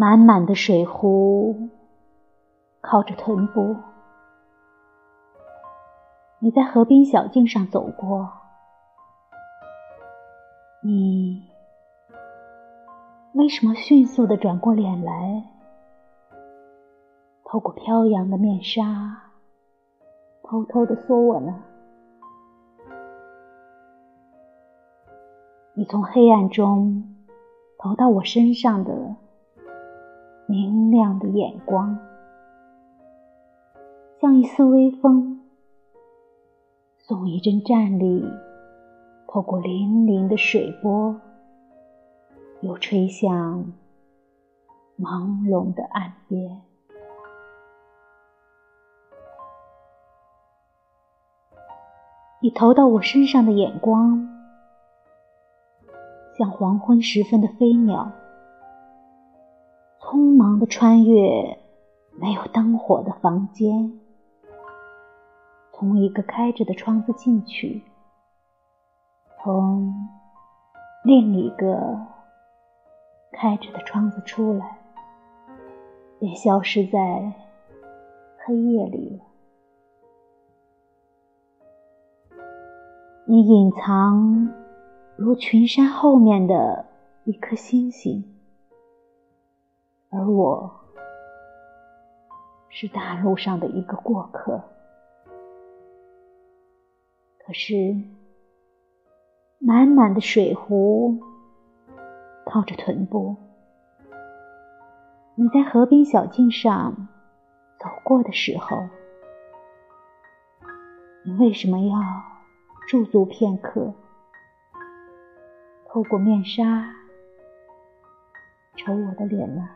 满满的水壶靠着臀部，你在河边小径上走过，你为什么迅速的转过脸来，透过飘扬的面纱，偷偷的说我呢？你从黑暗中投到我身上的。明亮的眼光，像一丝微风，送一阵战栗，透过粼粼的水波，又吹向朦胧的岸边。你投到我身上的眼光，像黄昏时分的飞鸟。匆忙的穿越没有灯火的房间，从一个开着的窗子进去，从另一个开着的窗子出来，便消失在黑夜里。你隐藏如群山后面的一颗星星。而我是大路上的一个过客，可是满满的水壶靠着臀部，你在河边小径上走过的时候，你为什么要驻足片刻，透过面纱瞅我的脸呢？